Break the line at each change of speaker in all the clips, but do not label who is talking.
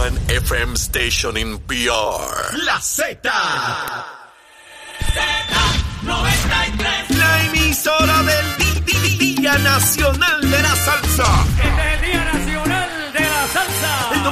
one FM station in PR.
La Z.
Z93.
La emisora del Día Nacional de la Salsa.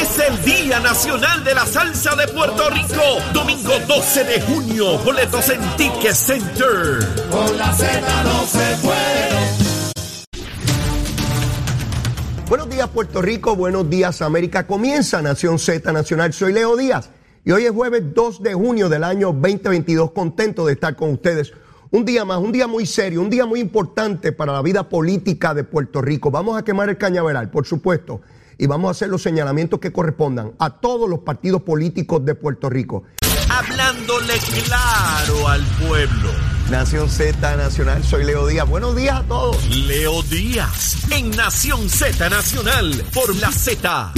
Es el Día Nacional de la Salsa de Puerto Rico. Domingo 12 de junio. Boletos en Ticket Center.
Buenos días Puerto Rico, buenos días América. Comienza Nación Z Nacional. Soy Leo Díaz y hoy es jueves 2 de junio del año 2022. Contento de estar con ustedes. Un día más, un día muy serio, un día muy importante para la vida política de Puerto Rico. Vamos a quemar el cañaveral, por supuesto, y vamos a hacer los señalamientos que correspondan a todos los partidos políticos de Puerto Rico.
Hablándole claro al pueblo.
Nación Z Nacional, soy Leo Díaz. Buenos días a todos.
Leo Díaz en Nación Z Nacional por la Z.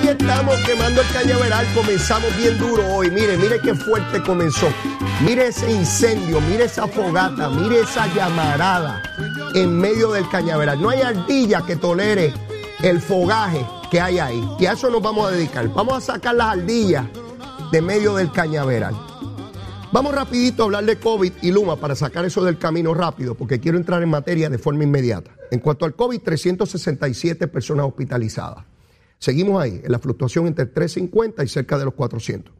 Ahí estamos quemando el cañaveral, comenzamos bien duro hoy. Mire, mire qué fuerte comenzó. Mire ese incendio, mire esa fogata, mire esa llamarada en medio del cañaveral. No hay ardilla que tolere el fogaje que hay ahí. Y a eso nos vamos a dedicar. Vamos a sacar las ardillas de medio del cañaveral. Vamos rapidito a hablar de COVID y Luma para sacar eso del camino rápido, porque quiero entrar en materia de forma inmediata. En cuanto al COVID, 367 personas hospitalizadas. Seguimos ahí, en la fluctuación entre 350 y cerca de los 400.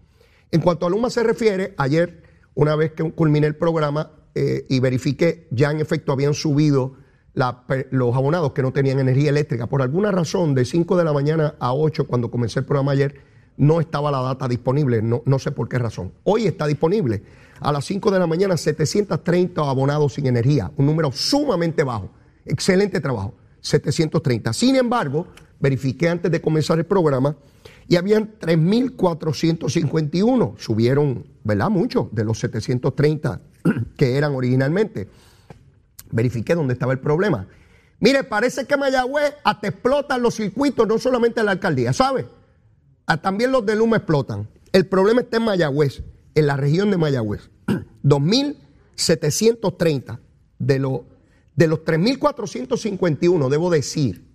En cuanto a Luma se refiere, ayer, una vez que culminé el programa eh, y verifiqué, ya en efecto habían subido los abonados que no tenían energía eléctrica. Por alguna razón, de 5 de la mañana a 8, cuando comencé el programa ayer, no estaba la data disponible, no, no sé por qué razón. Hoy está disponible. A las 5 de la mañana, 730 abonados sin energía, un número sumamente bajo. Excelente trabajo, 730. Sin embargo, verifiqué antes de comenzar el programa y habían 3.451. Subieron, ¿verdad? Mucho de los 730 que eran originalmente. Verifiqué dónde estaba el problema. Mire, parece que Mayagüez hasta explotan los circuitos, no solamente en la alcaldía, ¿sabe? Ah, también los de Luma explotan. El problema está en Mayagüez, en la región de Mayagüez. 2.730 de, los de los 3.451, debo decir,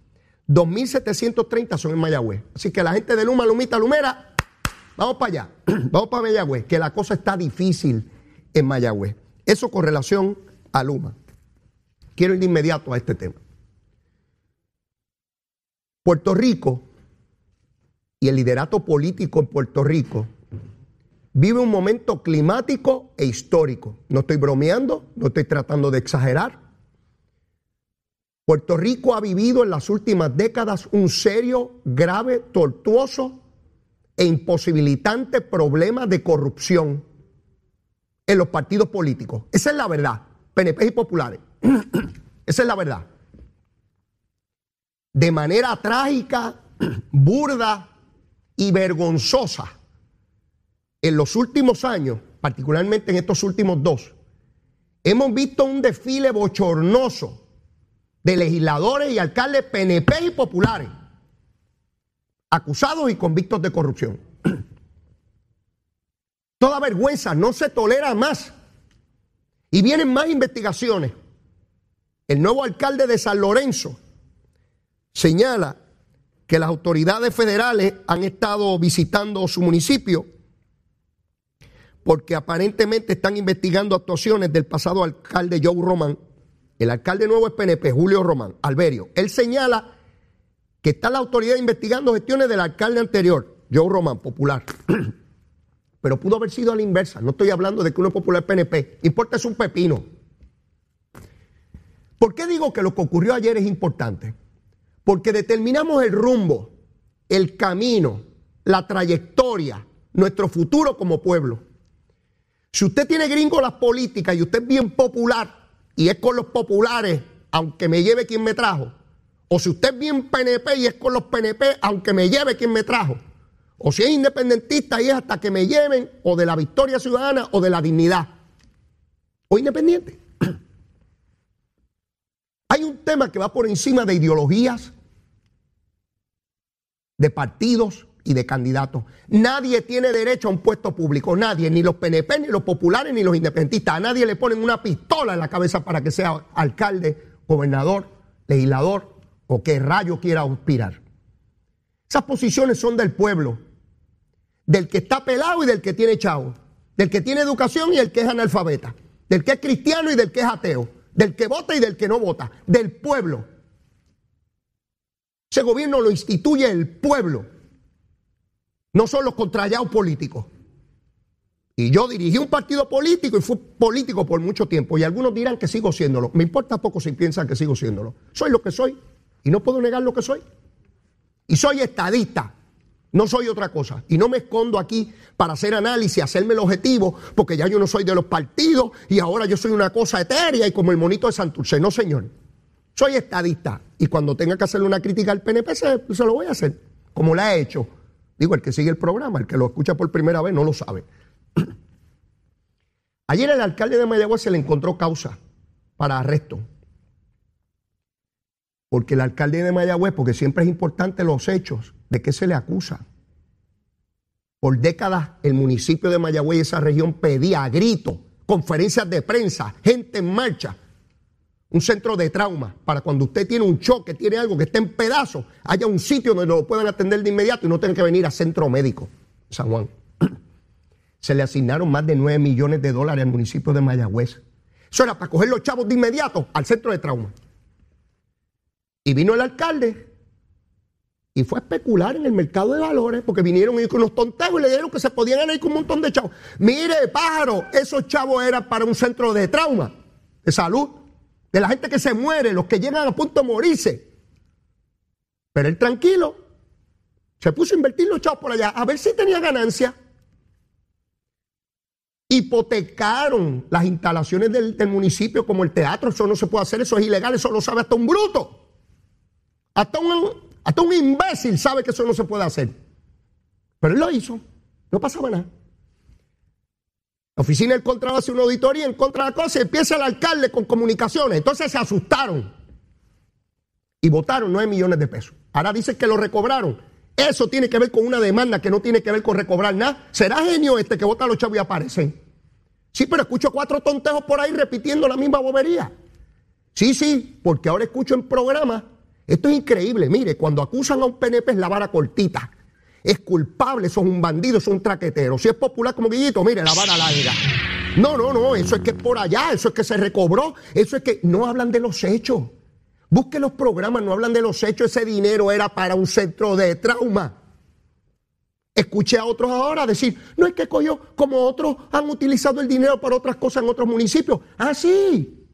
2.730 son en Mayagüez. Así que la gente de Luma, Lumita, Lumera, vamos para allá, vamos para Mayagüez, que la cosa está difícil en Mayagüez. Eso con relación a Luma. Quiero ir de inmediato a este tema. Puerto Rico y el liderato político en Puerto Rico vive un momento climático e histórico. No estoy bromeando, no estoy tratando de exagerar. Puerto Rico ha vivido en las últimas décadas un serio, grave, tortuoso e imposibilitante problema de corrupción en los partidos políticos. Esa es la verdad. PNP y populares. Esa es la verdad. De manera trágica, burda y vergonzosa, en los últimos años, particularmente en estos últimos dos, hemos visto un desfile bochornoso de legisladores y alcaldes PNP y populares, acusados y convictos de corrupción. Toda vergüenza no se tolera más. Y vienen más investigaciones. El nuevo alcalde de San Lorenzo señala que las autoridades federales han estado visitando su municipio porque aparentemente están investigando actuaciones del pasado alcalde Joe Román. El alcalde nuevo es PNP, Julio Román, Alberio. Él señala que está la autoridad investigando gestiones del alcalde anterior, Joe Román, popular. Pero pudo haber sido a la inversa. No estoy hablando de que uno es popular PNP. Importa es un pepino. ¿Por qué digo que lo que ocurrió ayer es importante? Porque determinamos el rumbo, el camino, la trayectoria, nuestro futuro como pueblo. Si usted tiene gringo las políticas y usted es bien popular y es con los populares, aunque me lleve quien me trajo, O si usted es bien PNP y es con los PNP, aunque me lleve quien me trajo. O si es independentista y es hasta que me lleven o de la victoria ciudadana o de la dignidad. O independiente. Hay un tema que va por encima de ideologías, de partidos y de candidatos. Nadie tiene derecho a un puesto público, nadie, ni los PNP, ni los populares, ni los independentistas. A nadie le ponen una pistola en la cabeza para que sea alcalde, gobernador, legislador o que rayo quiera aspirar. Esas posiciones son del pueblo, del que está pelado y del que tiene chavo, del que tiene educación y el que es analfabeta, del que es cristiano y del que es ateo, del que vota y del que no vota, del pueblo. Ese gobierno lo instituye el pueblo, no son los contrallados políticos. Y yo dirigí un partido político y fui político por mucho tiempo. Y algunos dirán que sigo siéndolo. Me importa poco si piensan que sigo siéndolo. Soy lo que soy y no puedo negar lo que soy. Y soy estadista. No soy otra cosa. Y no me escondo aquí para hacer análisis, hacerme el objetivo, porque ya yo no soy de los partidos y ahora yo soy una cosa etérea y como el monito de Santurce. No, señor. Soy estadista. Y cuando tenga que hacerle una crítica al PNP, se, se lo voy a hacer. Como la he hecho. Digo, el que sigue el programa, el que lo escucha por primera vez, no lo sabe. Ayer el alcalde de Mayagüez se le encontró causa para arresto. Porque el alcalde de Mayagüez, porque siempre es importante los hechos, ¿de qué se le acusa? Por décadas el municipio de Mayagüez y esa región pedía a grito, conferencias de prensa, gente en marcha, un centro de trauma para cuando usted tiene un choque, tiene algo que esté en pedazos, haya un sitio donde lo puedan atender de inmediato y no tenga que venir a centro médico, San Juan. Se le asignaron más de 9 millones de dólares al municipio de Mayagüez. Eso era para coger los chavos de inmediato al centro de trauma. Y vino el alcalde y fue a especular en el mercado de valores porque vinieron y con unos tontejos y le dijeron que se podían ir con un montón de chavos. Mire, pájaro, esos chavos eran para un centro de trauma, de salud, de la gente que se muere, los que llegan a punto de morirse. Pero él tranquilo, se puso a invertir los chavos por allá, a ver si tenía ganancia. Hipotecaron las instalaciones del, municipio como el teatro, eso no se puede hacer, eso es ilegal, eso lo sabe hasta un bruto. Hasta un, hasta un imbécil sabe que eso no se puede hacer. Pero él lo hizo. No pasaba nada. La oficina del Contralor hace una auditoría en contra de la cosa y empieza el alcalde con comunicaciones. Entonces se asustaron y votaron 9 millones de pesos. Ahora dicen que lo recobraron. Eso tiene que ver con una demanda que no tiene que ver con recobrar nada. ¿Será genio este que vota a los chavos y aparecen? Sí, pero escucho cuatro tontejos por ahí repitiendo la misma bobería. Sí, sí, porque ahora escucho en programas esto es increíble. Mire, cuando acusan a un PNP es la vara cortita. Es culpable, son un bandido, son un traquetero. Si es popular como Guillito, mire, la vara larga. No, no, no, eso es que es por allá, eso es que se recobró, eso es que no hablan de los hechos. Busque los programas, no hablan de los hechos, ese dinero era para un centro de trauma. Escuché a otros ahora decir, no es que cogió como otros han utilizado el dinero para otras cosas en otros municipios. Ah, sí,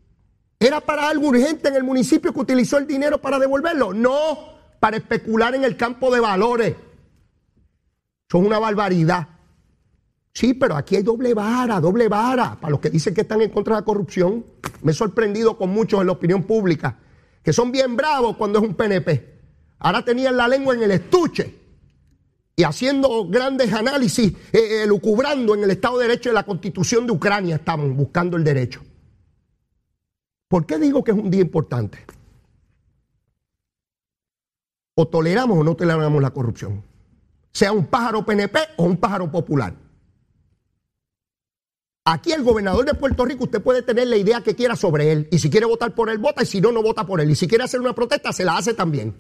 ¿Era para algo urgente en el municipio que utilizó el dinero para devolverlo? No, para especular en el campo de valores. Son una barbaridad. Sí, pero aquí hay doble vara, doble vara. Para los que dicen que están en contra de la corrupción, me he sorprendido con muchos en la opinión pública, que son bien bravos cuando es un PNP. Ahora tenían la lengua en el estuche y haciendo grandes análisis, eh, lucubrando en el Estado de Derecho de la Constitución de Ucrania, estaban buscando el derecho. ¿Por qué digo que es un día importante? O toleramos o no toleramos la corrupción. Sea un pájaro PNP o un pájaro popular. Aquí el gobernador de Puerto Rico, usted puede tener la idea que quiera sobre él. Y si quiere votar por él, vota. Y si no, no vota por él. Y si quiere hacer una protesta, se la hace también.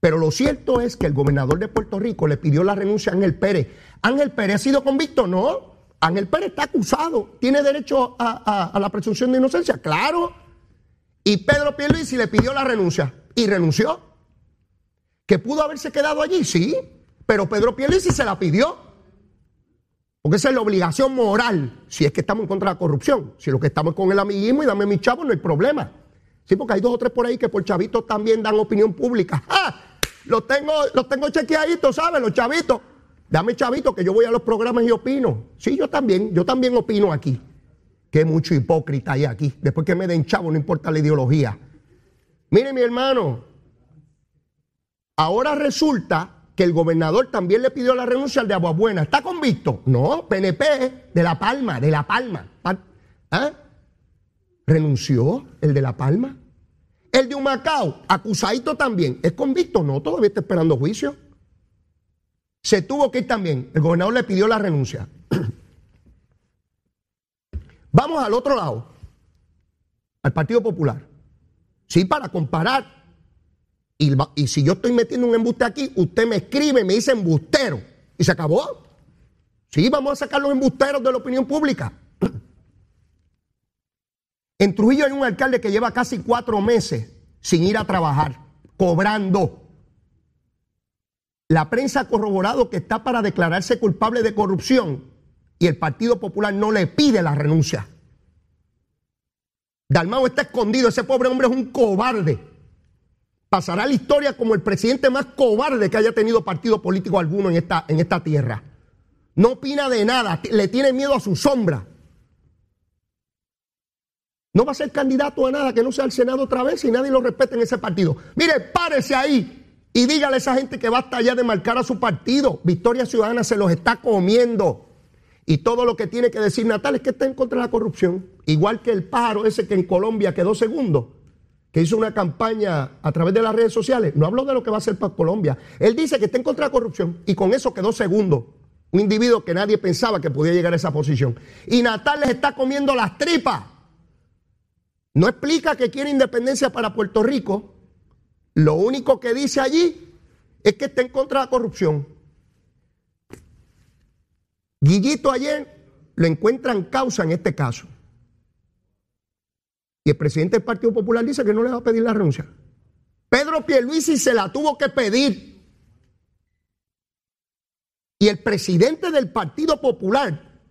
Pero lo cierto es que el gobernador de Puerto Rico le pidió la renuncia a Ángel Pérez. ¿Ángel Pérez ha sido convicto? No. Ángel Pérez está acusado, tiene derecho a, la presunción de inocencia, claro. Y Pedro Pierluisi le pidió la renuncia y renunció. ¿Que pudo haberse quedado allí? Sí, pero Pedro Pierluisi se la pidió. Porque esa es la obligación moral, si es que estamos en contra de la corrupción. Si lo que estamos es con el amiguismo y dame mi chavo, no hay problema. Sí, porque hay dos o tres por ahí que por chavitos también dan opinión pública. ¡Ah! Los tengo, los tengo chequeaditos, ¿sabes? Los chavitos. Dame chavito que yo voy a los programas y opino. Sí, yo también, yo también opino aquí. Que mucho hipócrita hay aquí. Después que me den chavo, no importa la ideología. Mire, mi hermano, Ahora resulta que el gobernador también le pidió la renuncia al de Aguabuena. ¿Está convicto? No, PNP, de La Palma, de La Palma. ¿Ah? ¿Renunció el de La Palma? El de Humacao, acusadito también. ¿Es convicto? No, todavía está esperando juicio. Se tuvo que ir también. El gobernador le pidió la renuncia. Vamos al otro lado, al Partido Popular. Sí, para comparar. Y, si yo estoy metiendo un embuste aquí, usted me escribe, me dice embustero. Y se acabó. Sí, vamos a sacar los embusteros de la opinión pública. En Trujillo hay un alcalde que lleva casi cuatro meses sin ir a trabajar, cobrando. La prensa ha corroborado que está para declararse culpable de corrupción y el Partido Popular no le pide la renuncia. Dalmao está escondido, ese pobre hombre es un cobarde. Pasará la historia como el presidente más cobarde que haya tenido partido político alguno en esta, en esta tierra. No opina de nada, le tiene miedo a su sombra. No va a ser candidato a nada que no sea al Senado otra vez y nadie lo respete en ese partido. Mire, párese ahí y dígale a esa gente que basta ya de marcar a su partido. Victoria Ciudadana se los está comiendo. Y todo lo que tiene que decir Natal es que está en contra de la corrupción. Igual que el pájaro ese que en Colombia quedó segundo, hizo una campaña a través de las redes sociales. No habló de lo que va a hacer para Colombia. Él dice que está en contra de la corrupción y con eso quedó segundo. Un individuo que nadie pensaba que podía llegar a esa posición. Y Natal les está comiendo las tripas. No explica que quiere independencia para Puerto Rico. Lo único que dice allí es que está en contra de la corrupción. Guillito ayer lo encuentran causa en este caso. Y el presidente del Partido Popular dice que no le va a pedir la renuncia. Pedro Pierluisi se la tuvo que pedir. Y el presidente del Partido Popular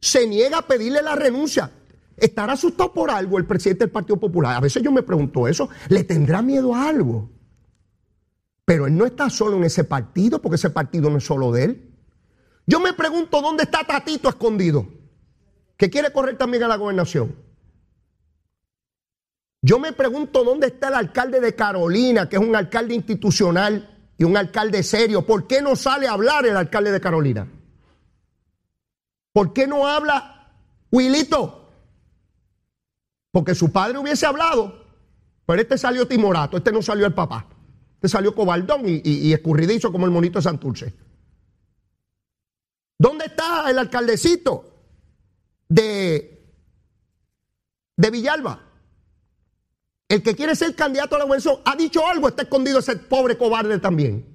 se niega a pedirle la renuncia. ¿Estará asustado por algo el presidente del Partido Popular? A veces yo me pregunto eso. ¿Le tendrá miedo a algo? Pero él no está solo en ese partido, porque ese partido no es solo de él. Yo me pregunto dónde está Tatito escondido, que quiere correr también a la gobernación. Yo me pregunto dónde está el alcalde de Carolina, que es un alcalde institucional y un alcalde serio. ¿Por qué no sale a hablar el alcalde de Carolina? ¿Por qué no habla Wilito? Porque su padre hubiese hablado, pero este salió timorato, este no salió el papá. Este salió cobaldón y, y escurridizo como el monito de Santurce. ¿Dónde está el alcaldecito de, de Villalba? El que quiere ser candidato a la gobernación ha dicho algo, está escondido ese pobre cobarde también.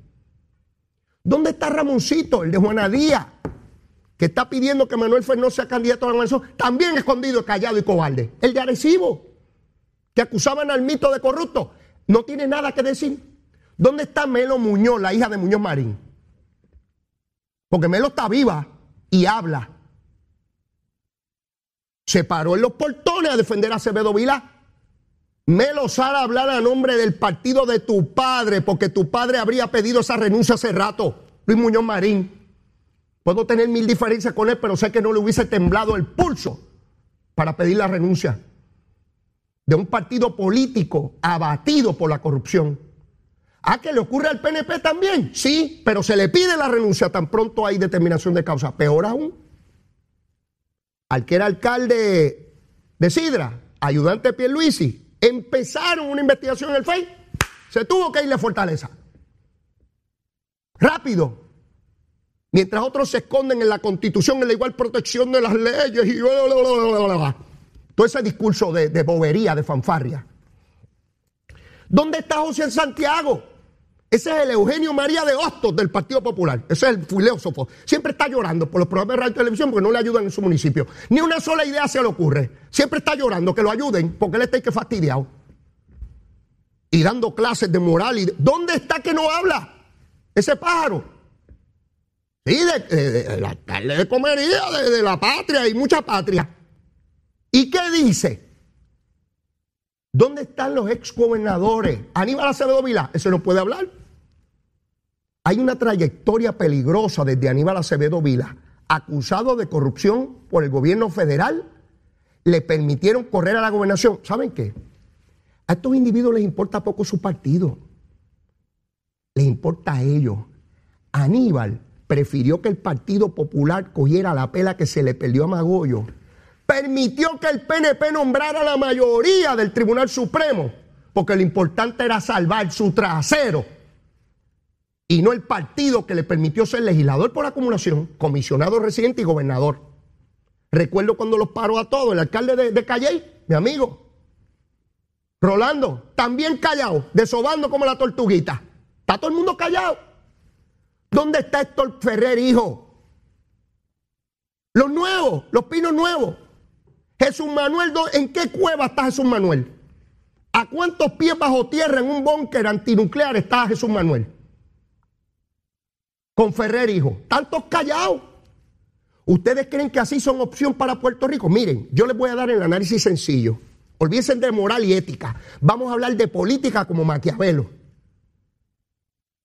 ¿Dónde está Ramoncito, el de Juana Díaz, que está pidiendo que Manuel Fernández sea candidato a la gobernación? También escondido, callado y cobarde. El de Arecibo, que acusaban al mito de corrupto, no tiene nada que decir. ¿Dónde está Melo Muñoz, la hija de Muñoz Marín? Porque Melo está viva y habla. Se paró en los portones a defender a Acevedo Vila. Melo sale a hablar a nombre del partido de tu padre, porque tu padre habría pedido esa renuncia hace rato, Luis Muñoz Marín. Puedo tener mil diferencias con él, pero sé que no le hubiese temblado el pulso para pedir la renuncia de un partido político abatido por la corrupción. ¿A qué le ocurre al PNP también? Sí, pero se le pide la renuncia tan pronto hay determinación de causa. Peor aún, al que era alcalde de Sidra, ayudante Pierluisi, empezaron una investigación en el FEI, se tuvo que ir a Fortaleza. Rápido. Mientras otros se esconden en la constitución, en la igual protección de las leyes y todo ese discurso de, de bobería, de fanfarria. ¿Dónde está José Santiago? Ese es el Eugenio María de Hostos del Partido Popular. Ese es el filósofo. Siempre está llorando por los programas de radio y televisión porque no le ayudan en su municipio. Ni una sola idea se le ocurre. Siempre está llorando que lo ayuden porque él está que fastidiado. Y dando clases de moral. Y ¿Dónde está que no habla? Ese pájaro. Sí, de, la carne de comería, de, de la patria y mucha patria. ¿Y qué dice? ¿Dónde están los ex gobernadores? Aníbal Acevedo Vila, ese no puede hablar. Hay una trayectoria peligrosa desde Aníbal Acevedo Vila, acusado de corrupción por el gobierno federal. Le permitieron correr a la gobernación. ¿Saben qué? A estos individuos les importa poco su partido. Les importa a ellos. Aníbal prefirió que el Partido Popular cogiera la pela que se le perdió a Magollo. Permitió que el PNP nombrara la mayoría del Tribunal Supremo, porque lo importante era salvar su trasero y no el partido que le permitió ser legislador por acumulación, comisionado residente y gobernador. Recuerdo cuando los paró a todos, el alcalde de, de mi amigo, Rolando, también callado, desobando como la tortuguita. Está todo el mundo callado. ¿Dónde está Héctor Ferrer, hijo? Los nuevos, los pinos nuevos. Jesús Manuel, ¿en qué cueva está Jesús Manuel? ¿A cuántos pies bajo tierra en un búnker antinuclear está Jesús Manuel? Con Ferrer, hijo. Tantos callados. ¿Ustedes creen que así son opción para Puerto Rico? Miren, yo les voy a dar el análisis sencillo. Olvídense de moral y ética. Vamos a hablar de política como Maquiavelo.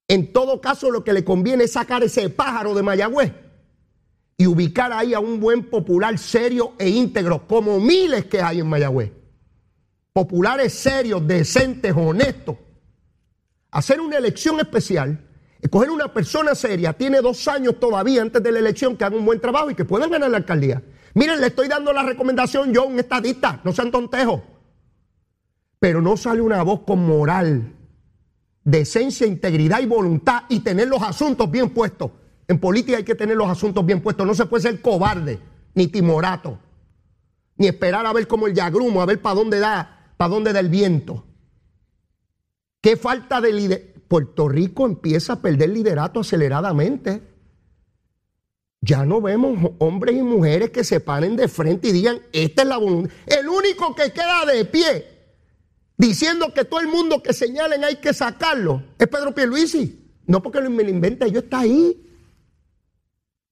En todo caso, lo que le conviene es sacar ese pájaro de Mayagüez y ubicar ahí a un buen popular serio e íntegro, como miles que hay en Mayagüez. Populares serios, decentes, honestos. Hacer una elección especial, escoger una persona seria, tiene dos años todavía antes de la elección que haga un buen trabajo y que puedan ganar la alcaldía. Miren, le estoy dando la recomendación yo, un estadista, no sean tontejos. Pero no sale una voz con moral decencia, integridad y voluntad y tener los asuntos bien puestos. En política hay que tener los asuntos bien puestos. No se puede ser cobarde, ni timorato, ni esperar a ver como el yagrumo, a ver para dónde da, dónde da el viento. Qué falta de liderazgo. Puerto Rico empieza a perder liderato aceleradamente. Ya no vemos hombres y mujeres que se paren de frente y digan, esta es la voluntad. El único que queda de pie diciendo que todo el mundo que señalen hay que sacarlo, es Pedro Pierluisi. No porque me lo invente, yo está ahí.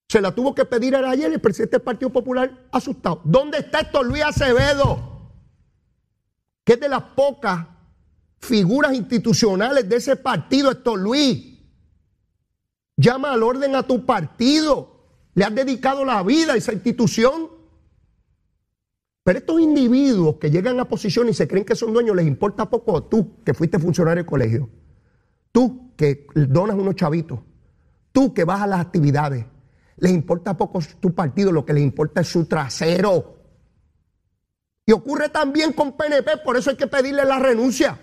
Se la tuvo que pedir ayer el presidente del Partido Popular asustado. ¿Dónde está esto Luis Acevedo? Que es de las pocas figuras institucionales de ese partido, esto Luis. Llama al orden a tu partido. Le has dedicado la vida a esa institución. Pero estos individuos que llegan a posición y se creen que son dueños, les importa poco tú que fuiste funcionario del colegio, tú que donas unos chavitos, tú que vas a las actividades, les importa poco tu partido, lo que les importa es su trasero. Y ocurre también con PNP, por eso hay que pedirle la renuncia.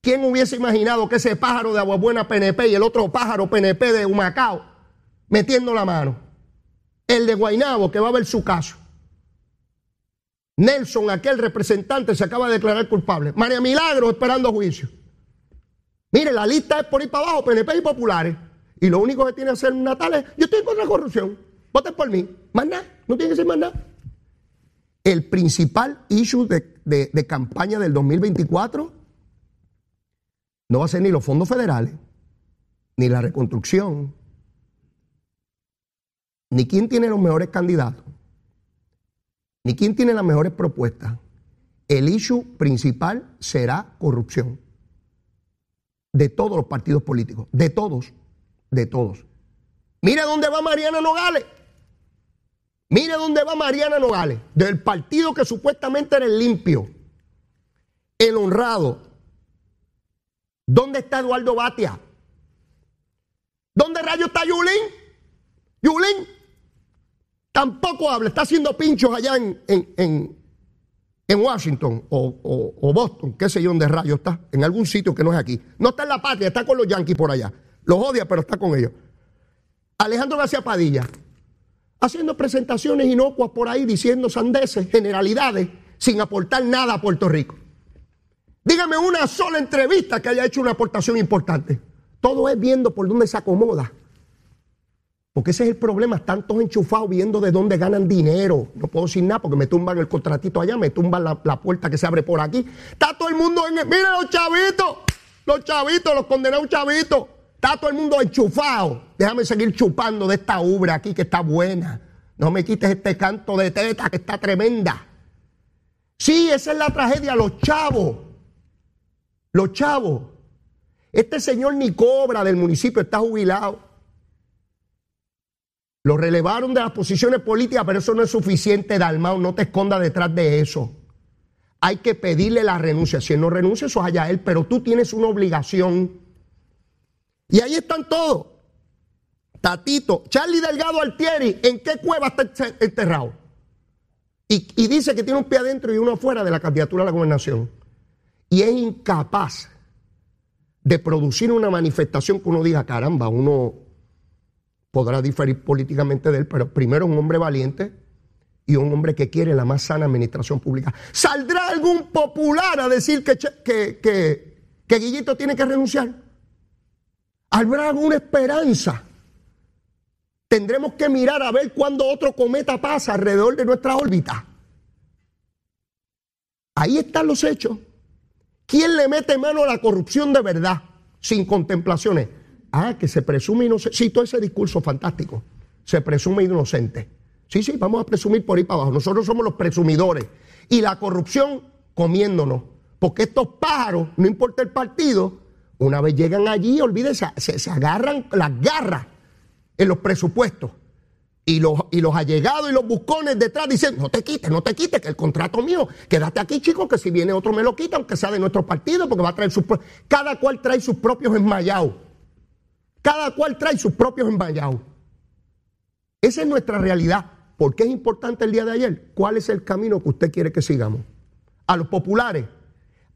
¿Quién hubiese imaginado que ese pájaro de agua buena PNP y el otro pájaro PNP de Humacao metiendo la mano? El de Guainabo que va a ver su caso. Nelson, aquel representante, se acaba de declarar culpable. María Milagro esperando juicio. Mire, la lista es por ir para abajo, PNP y populares. Y lo único que tiene que hacer Natal es, yo estoy contra la corrupción, voten por mí. Más nada, no tiene que ser más nada. El principal issue de, de campaña del 2024 no va a ser ni los fondos federales, ni la reconstrucción, ni quién tiene los mejores candidatos ni quién tiene las mejores propuestas. El issue principal será corrupción. De todos los partidos políticos, de todos, de todos. Mire dónde va Mariana Nogales. Mire dónde va Mariana Nogales, del partido que supuestamente era el limpio, el honrado. ¿Dónde está Eduardo Batia? ¿Dónde rayo está Yulín? Yulín Tampoco habla, está haciendo pinchos allá en, en, Washington o, Boston, qué sé yo, donde rayo está, en algún sitio que no es aquí. No está en la patria, está con los yanquis por allá. Los odia, pero está con ellos. Alejandro García Padilla, haciendo presentaciones inocuas por ahí, diciendo sandeces, generalidades, sin aportar nada a Puerto Rico. Dígame una sola entrevista que haya hecho una aportación importante. Todo es viendo por dónde se acomoda. Porque ese es el problema, están todos enchufados viendo de dónde ganan dinero. No puedo decir nada porque me tumban el contratito allá, me tumban la, puerta que se abre por aquí. Está todo el mundo en el, Mira los chavitos, los chavitos, los condenados chavitos. Está todo el mundo enchufado. Déjame seguir chupando de esta ubre aquí que está buena. No me quites este canto de teta que está tremenda. Sí, esa es la tragedia, los chavos. Los chavos. Este señor ni cobra del municipio, está jubilado. Lo relevaron de las posiciones políticas, pero eso no es suficiente, Dalmau, no te escondas detrás de eso. Hay que pedirle la renuncia. Si él no renuncia, eso es allá él, pero tú tienes una obligación Y ahí están todos. Tatito, Charlie Delgado Altieri, ¿en qué cueva está enterrado? Y, y, dice que tiene un pie adentro y uno afuera de la candidatura a la gobernación. Y es incapaz de producir una manifestación que uno diga, caramba, uno podrá diferir políticamente de él, pero primero un hombre valiente y un hombre que quiere la más sana administración pública. ¿Saldrá algún popular a decir que, que, Guillito tiene que renunciar? ¿Habrá alguna esperanza? Tendremos que mirar a ver cuándo otro cometa pasa alrededor de nuestra órbita. Ahí están los hechos. ¿Quién le mete mano a la corrupción de verdad, sin contemplaciones? Ah, que se presume inocente. Sí, todo ese discurso fantástico. Se presume inocente. Sí, sí, vamos a presumir por ahí para abajo. Nosotros somos los presumidores. Y la corrupción comiéndonos. Porque estos pájaros, no importa el partido, una vez llegan allí, olvídense, se, agarran las garras en los presupuestos. Y los, y los allegados y los buscones detrás dicen, no te quites, no te quites, que el contrato mío, quédate aquí, chicos, que si viene otro me lo quita, aunque sea de nuestro partido, porque va a traer sus Cada cual trae sus propios enmayados. Cada cual trae sus propios enmayados. Esa es nuestra realidad. ¿Por qué es importante el día de ayer? ¿Cuál es el camino que usted quiere que sigamos? A los populares,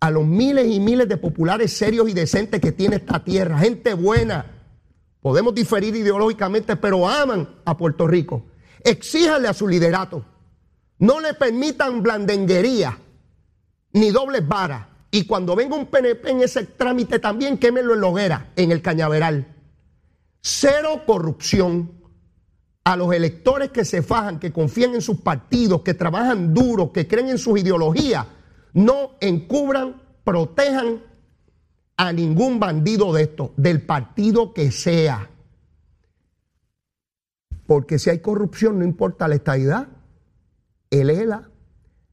a los miles y miles de populares serios y decentes que tiene esta tierra, gente buena. Podemos diferir ideológicamente, pero aman a Puerto Rico. Exíjanle a su liderato. No le permitan blandenguería ni dobles varas. Y cuando venga un PNP en ese trámite también, quémelo en la hoguera, en el cañaveral. Cero corrupción. A los electores que se fajan, que confían en sus partidos, que trabajan duro, que creen en sus ideologías, no encubran, protejan a ningún bandido de esto, del partido que sea. Porque si hay corrupción, no importa la estadidad, el ELA,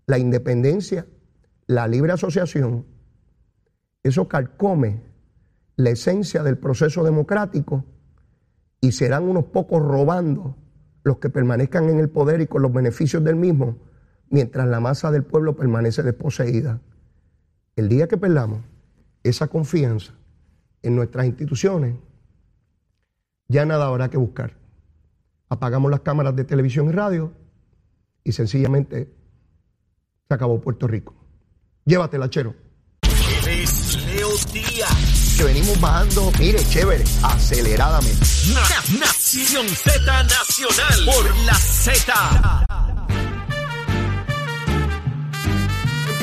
la independencia, la libre asociación, eso calcome la esencia del proceso democrático y serán unos pocos robando los que permanezcan en el poder y con los beneficios del mismo, mientras la masa del pueblo permanece desposeída. El día que perdamos esa confianza en nuestras instituciones, ya nada habrá que buscar. Apagamos las cámaras de televisión y radio y sencillamente se acabó Puerto Rico. Llévatela, chero. Que venimos bajando, mire, chévere, aceleradamente.
Nación Z Nacional por la Z.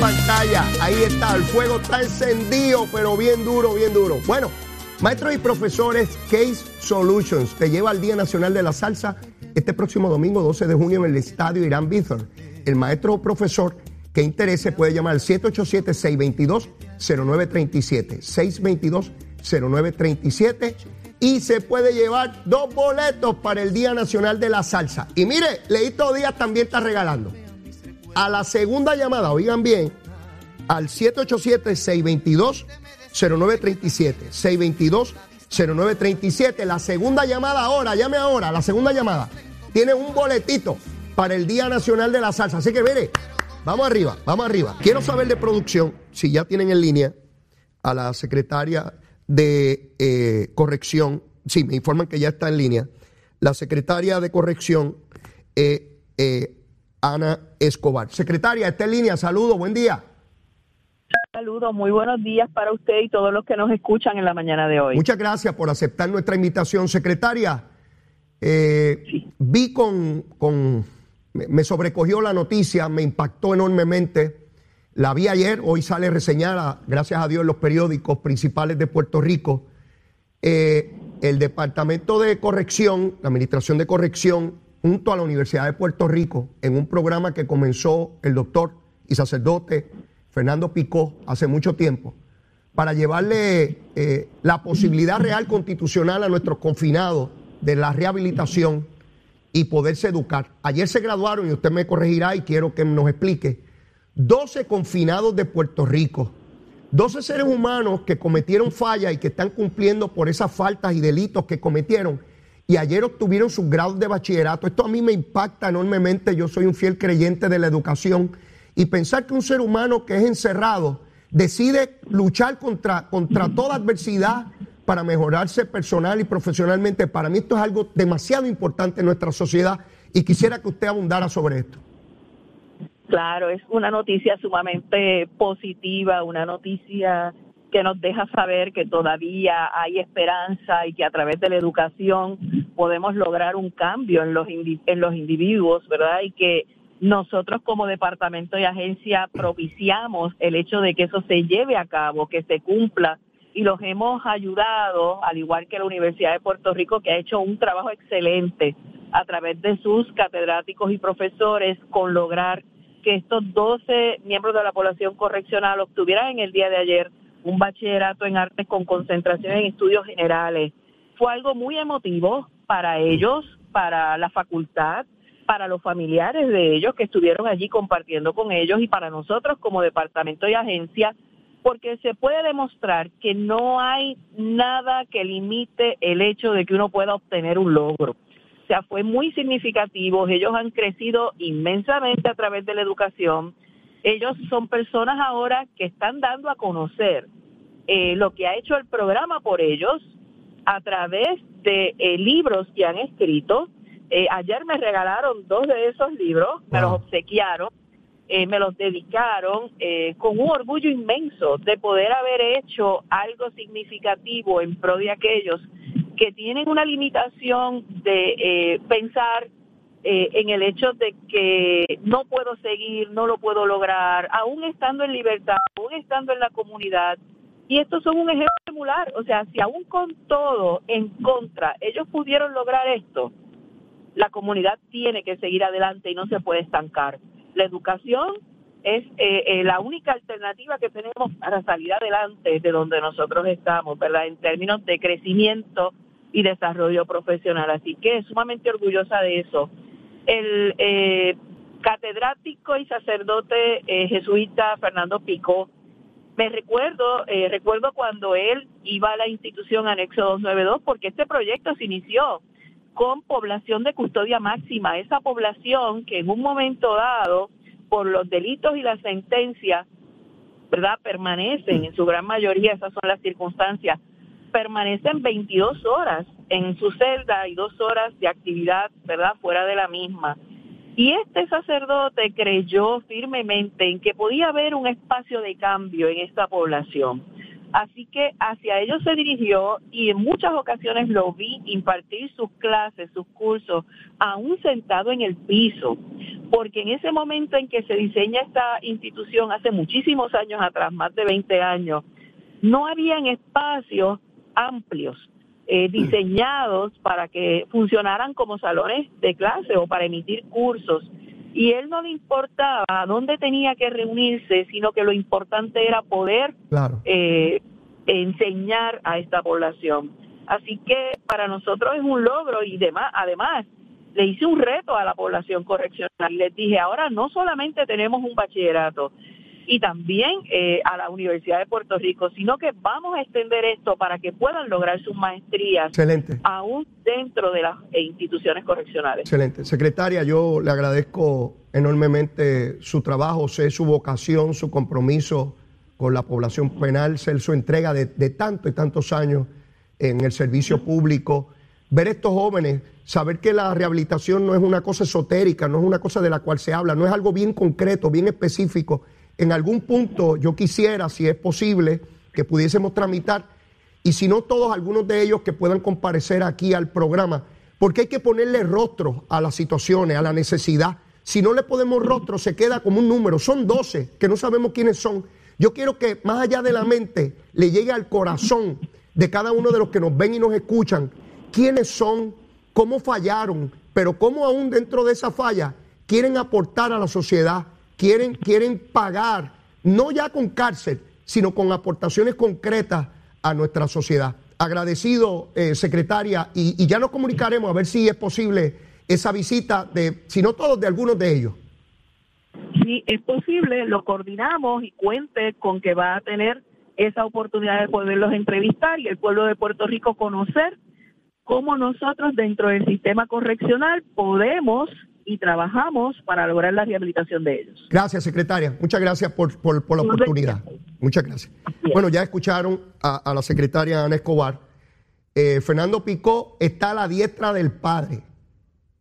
pantalla. Ahí está, el fuego está encendido, pero bien duro, bien duro. Bueno, maestros y profesores, Case Solutions te lleva al Día Nacional de la Salsa este próximo domingo 12 de junio en el estadio Irán Bithorn. El maestro o profesor que interese puede llamar al 787-622-0937. 622-0937 y se puede llevar dos boletos para el Día Nacional de la Salsa. Y mire, Leito Díaz también está regalando a la segunda llamada, oigan bien, al 787-622-0937. 622-0937. La segunda llamada ahora, llame ahora, la segunda llamada. Tiene un boletito para el Día Nacional de la Salsa. Así que mire, vamos arriba, vamos arriba. Quiero saber de producción, si ya tienen en línea a la secretaria de eh, corrección. Sí, me informan que ya está en línea. La secretaria de corrección, eh, eh, Ana Escobar. Secretaria, está en línea, saludo, buen día.
Saludos, muy buenos días para usted y todos los que nos escuchan en la mañana de hoy.
Muchas gracias por aceptar nuestra invitación, secretaria. Eh, vi con, con, me sobrecogió la noticia, me impactó enormemente. La vi ayer, hoy sale reseñada, gracias a Dios, en los periódicos principales de Puerto Rico. Eh, el Departamento de Corrección, la Administración de Corrección, junto a la Universidad de Puerto Rico en un programa que comenzó el doctor y sacerdote Fernando Picó hace mucho tiempo, para llevarle eh, la posibilidad real constitucional a nuestros confinados de la rehabilitación y poderse educar. Ayer se graduaron, y usted me corregirá y quiero que nos explique, 12 confinados de Puerto Rico, 12 seres humanos que cometieron fallas y que están cumpliendo por esas faltas y delitos que cometieron y ayer obtuvieron sus grados de bachillerato. Esto a mí me impacta enormemente. Yo soy un fiel creyente de la educación y pensar que un ser humano que es encerrado decide luchar contra, contra toda adversidad para mejorarse personal y profesionalmente. Para mí esto es algo demasiado importante en nuestra sociedad y quisiera que usted abundara sobre esto.
Claro, es una noticia sumamente positiva, una noticia que nos deja saber que todavía hay esperanza y que a través de la educación podemos lograr un cambio en los, en los individuos, ¿verdad? Y que nosotros como departamento y agencia propiciamos el hecho de que eso se lleve a cabo, que se cumpla y los hemos ayudado, al igual que la Universidad de Puerto Rico, que ha hecho un trabajo excelente a través de sus catedráticos y profesores con lograr que estos 12 miembros de la población correccional obtuvieran en el día de ayer un bachillerato en artes con concentración en estudios generales. Fue algo muy emotivo para ellos, para la facultad, para los familiares de ellos que estuvieron allí compartiendo con ellos y para nosotros como departamento y agencia, porque se puede demostrar que no hay nada que limite el hecho de que uno pueda obtener un logro. O sea, fue muy significativo, ellos han crecido inmensamente a través de la educación, ellos son personas ahora que están dando a conocer eh, lo que ha hecho el programa por ellos a través de eh, libros que han escrito. Eh, ayer me regalaron dos de esos libros, me los obsequiaron, me los dedicaron con un orgullo inmenso de poder haber hecho algo significativo en pro de aquellos que tienen una limitación de pensar eh, en el hecho de que no puedo seguir, no lo puedo lograr, aún estando en libertad, aún estando en la comunidad. Y estos son un ejemplo emular, o sea, si aún con todo en contra ellos pudieron lograr esto, la comunidad tiene que seguir adelante y no se puede estancar. La educación es eh, eh, la única alternativa que tenemos para salir adelante de donde nosotros estamos, ¿verdad? En términos de crecimiento y desarrollo profesional. Así que sumamente orgullosa de eso el eh, catedrático y sacerdote eh, jesuita Fernando Pico, me recuerdo, eh, recuerdo cuando él iba a la institución anexo 292, porque este proyecto se inició con población de custodia máxima, esa población que en un momento dado, por los delitos y las sentencias, ¿verdad? Permanecen, en su gran mayoría, esas son las circunstancias, permanecen 22 horas en su celda y dos horas de actividad, ¿verdad?, fuera de la misma. Y este sacerdote creyó firmemente en que podía haber un espacio de cambio en esta población. Así que hacia ellos se dirigió y en muchas ocasiones lo vi impartir sus clases, sus cursos, aún sentado en el piso, porque en ese momento en que se diseña esta institución, hace muchísimos años atrás, más de 20 años, no habían espacios amplios eh, diseñados para que funcionaran como salones de clase o para emitir cursos. Y él no le importaba dónde tenía que reunirse, sino que lo importante era poder eh, enseñar a esta población. Así que para nosotros es un logro y demás, además le hice un reto a la población correccional y les dije, ahora no solamente tenemos un bachillerato, y también eh, a la Universidad de Puerto Rico, sino que vamos a extender esto para que puedan lograr sus maestrías
Excelente.
aún dentro de las instituciones correccionales.
Excelente. Secretaria, yo le agradezco enormemente su trabajo, sé su vocación, su compromiso con la población penal, ser su entrega de, de tantos y tantos años en el servicio público. Ver estos jóvenes, saber que la rehabilitación no es una cosa esotérica, no es una cosa de la cual se habla, no es algo bien concreto, bien específico en algún punto yo quisiera, si es posible, que pudiésemos tramitar, y si no todos, algunos de ellos que puedan comparecer aquí al programa, porque hay que ponerle rostro a las situaciones, a la necesidad. Si no le podemos rostro, se queda como un número. Son 12 que no sabemos quiénes son. Yo quiero que más allá de la mente le llegue al corazón de cada uno de los que nos ven y nos escuchan quiénes son, cómo fallaron, pero cómo aún dentro de esa falla quieren aportar a la sociedad quieren, quieren pagar, no ya con cárcel, sino con aportaciones concretas a nuestra sociedad. Agradecido, eh, secretaria, y, ya nos comunicaremos a ver si es posible esa visita de, si no todos, de algunos de ellos.
Sí, es posible, lo coordinamos y cuente con que va a tener esa oportunidad de poderlos entrevistar y el pueblo de Puerto Rico conocer cómo nosotros dentro del sistema correccional podemos y trabajamos para lograr la rehabilitación de ellos.
Gracias, secretaria. Muchas gracias por, la oportunidad. Muchas gracias. Bueno, ya escucharon a, la secretaria Ana Escobar eh, Fernando Picó está a la diestra del Padre.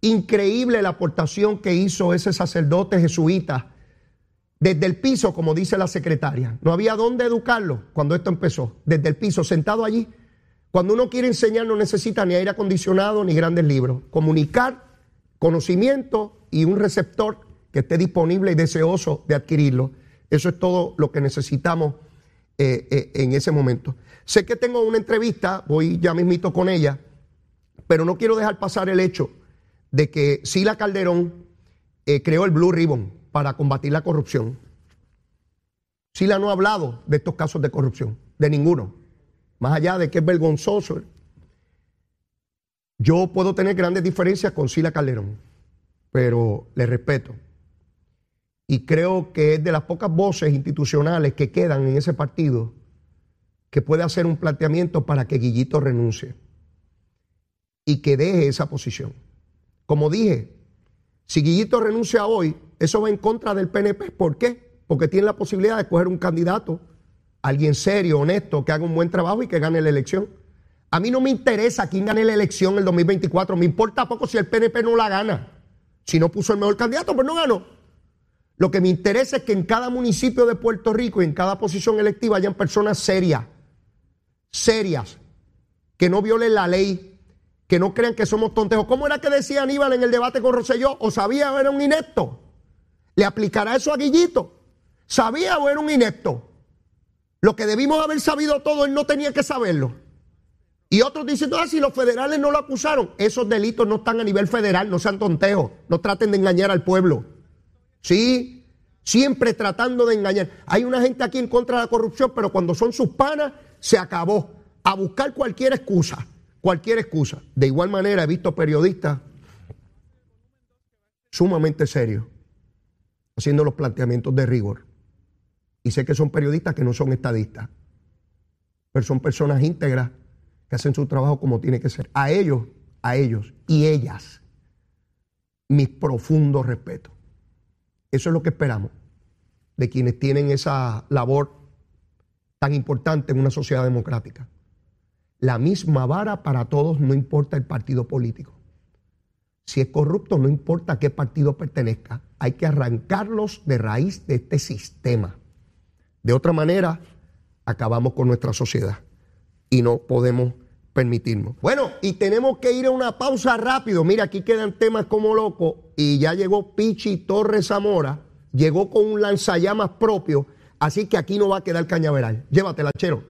Increíble la aportación que hizo ese sacerdote jesuita desde el piso, como dice la secretaria. No había dónde educarlo cuando esto empezó. Desde el piso, sentado allí. Cuando uno quiere enseñar no necesita ni aire acondicionado ni grandes libros. Comunicar, conocimiento y un receptor que esté disponible y deseoso de adquirirlo. Eso es todo lo que necesitamos eh, eh, en ese momento. Sé que tengo una entrevista, voy ya mismito con ella, pero no quiero dejar pasar el hecho de que Sila Calderón eh, creó el Blue Ribbon para combatir la corrupción. Sila no ha hablado de estos casos de corrupción, de ninguno. Más allá de que es vergonzoso. Yo puedo tener grandes diferencias con Sila Calderón, pero le respeto. Y creo que es de las pocas voces institucionales que quedan en ese partido que puede hacer un planteamiento para que Guillito renuncie y que deje esa posición. Como dije, si Guillito renuncia hoy, eso va en contra del PNP. ¿Por qué? Porque tiene la posibilidad de escoger un candidato, alguien serio, honesto, que haga un buen trabajo y que gane la elección. A mí no me interesa quién gane la elección en el 2024. Me importa poco si el PNP no la gana. Si no puso el mejor candidato, pues no ganó. Lo que me interesa es que en cada municipio de Puerto Rico y en cada posición electiva hayan personas serias, serias, que no violen la ley, que no crean que somos tontejos. ¿Cómo era que decía Aníbal en el debate con Rosselló? ¿O sabía o era un inepto? ¿Le aplicará eso a Guillito? ¿Sabía o era un inepto? Lo que debimos haber sabido todo, él no tenía que saberlo. Y otros dicen, ah, si los federales no lo acusaron, esos delitos no están a nivel federal, no sean tontejos, no traten de engañar al pueblo. Sí, siempre tratando de engañar. Hay una gente aquí en contra de la corrupción, pero cuando son sus panas, se acabó. A buscar cualquier excusa, cualquier excusa. De igual manera, he visto periodistas sumamente serios haciendo los planteamientos de rigor. Y sé que son periodistas que no son estadistas, pero son personas íntegras que hacen su trabajo como tiene que ser. A ellos, a ellos y ellas, mis profundos respetos. Eso es lo que esperamos de quienes tienen esa labor tan importante en una sociedad democrática. La misma vara para todos, no importa el partido político. Si es corrupto, no importa a qué partido pertenezca. Hay que arrancarlos de raíz de este sistema. De otra manera, acabamos con nuestra sociedad y no podemos permitirnos. Bueno, y tenemos que ir a una pausa rápido. Mira, aquí quedan temas como loco y ya llegó Pichi Torres Zamora, llegó con un lanzallamas propio, así que aquí no va a quedar cañaveral. Llévatela, chero.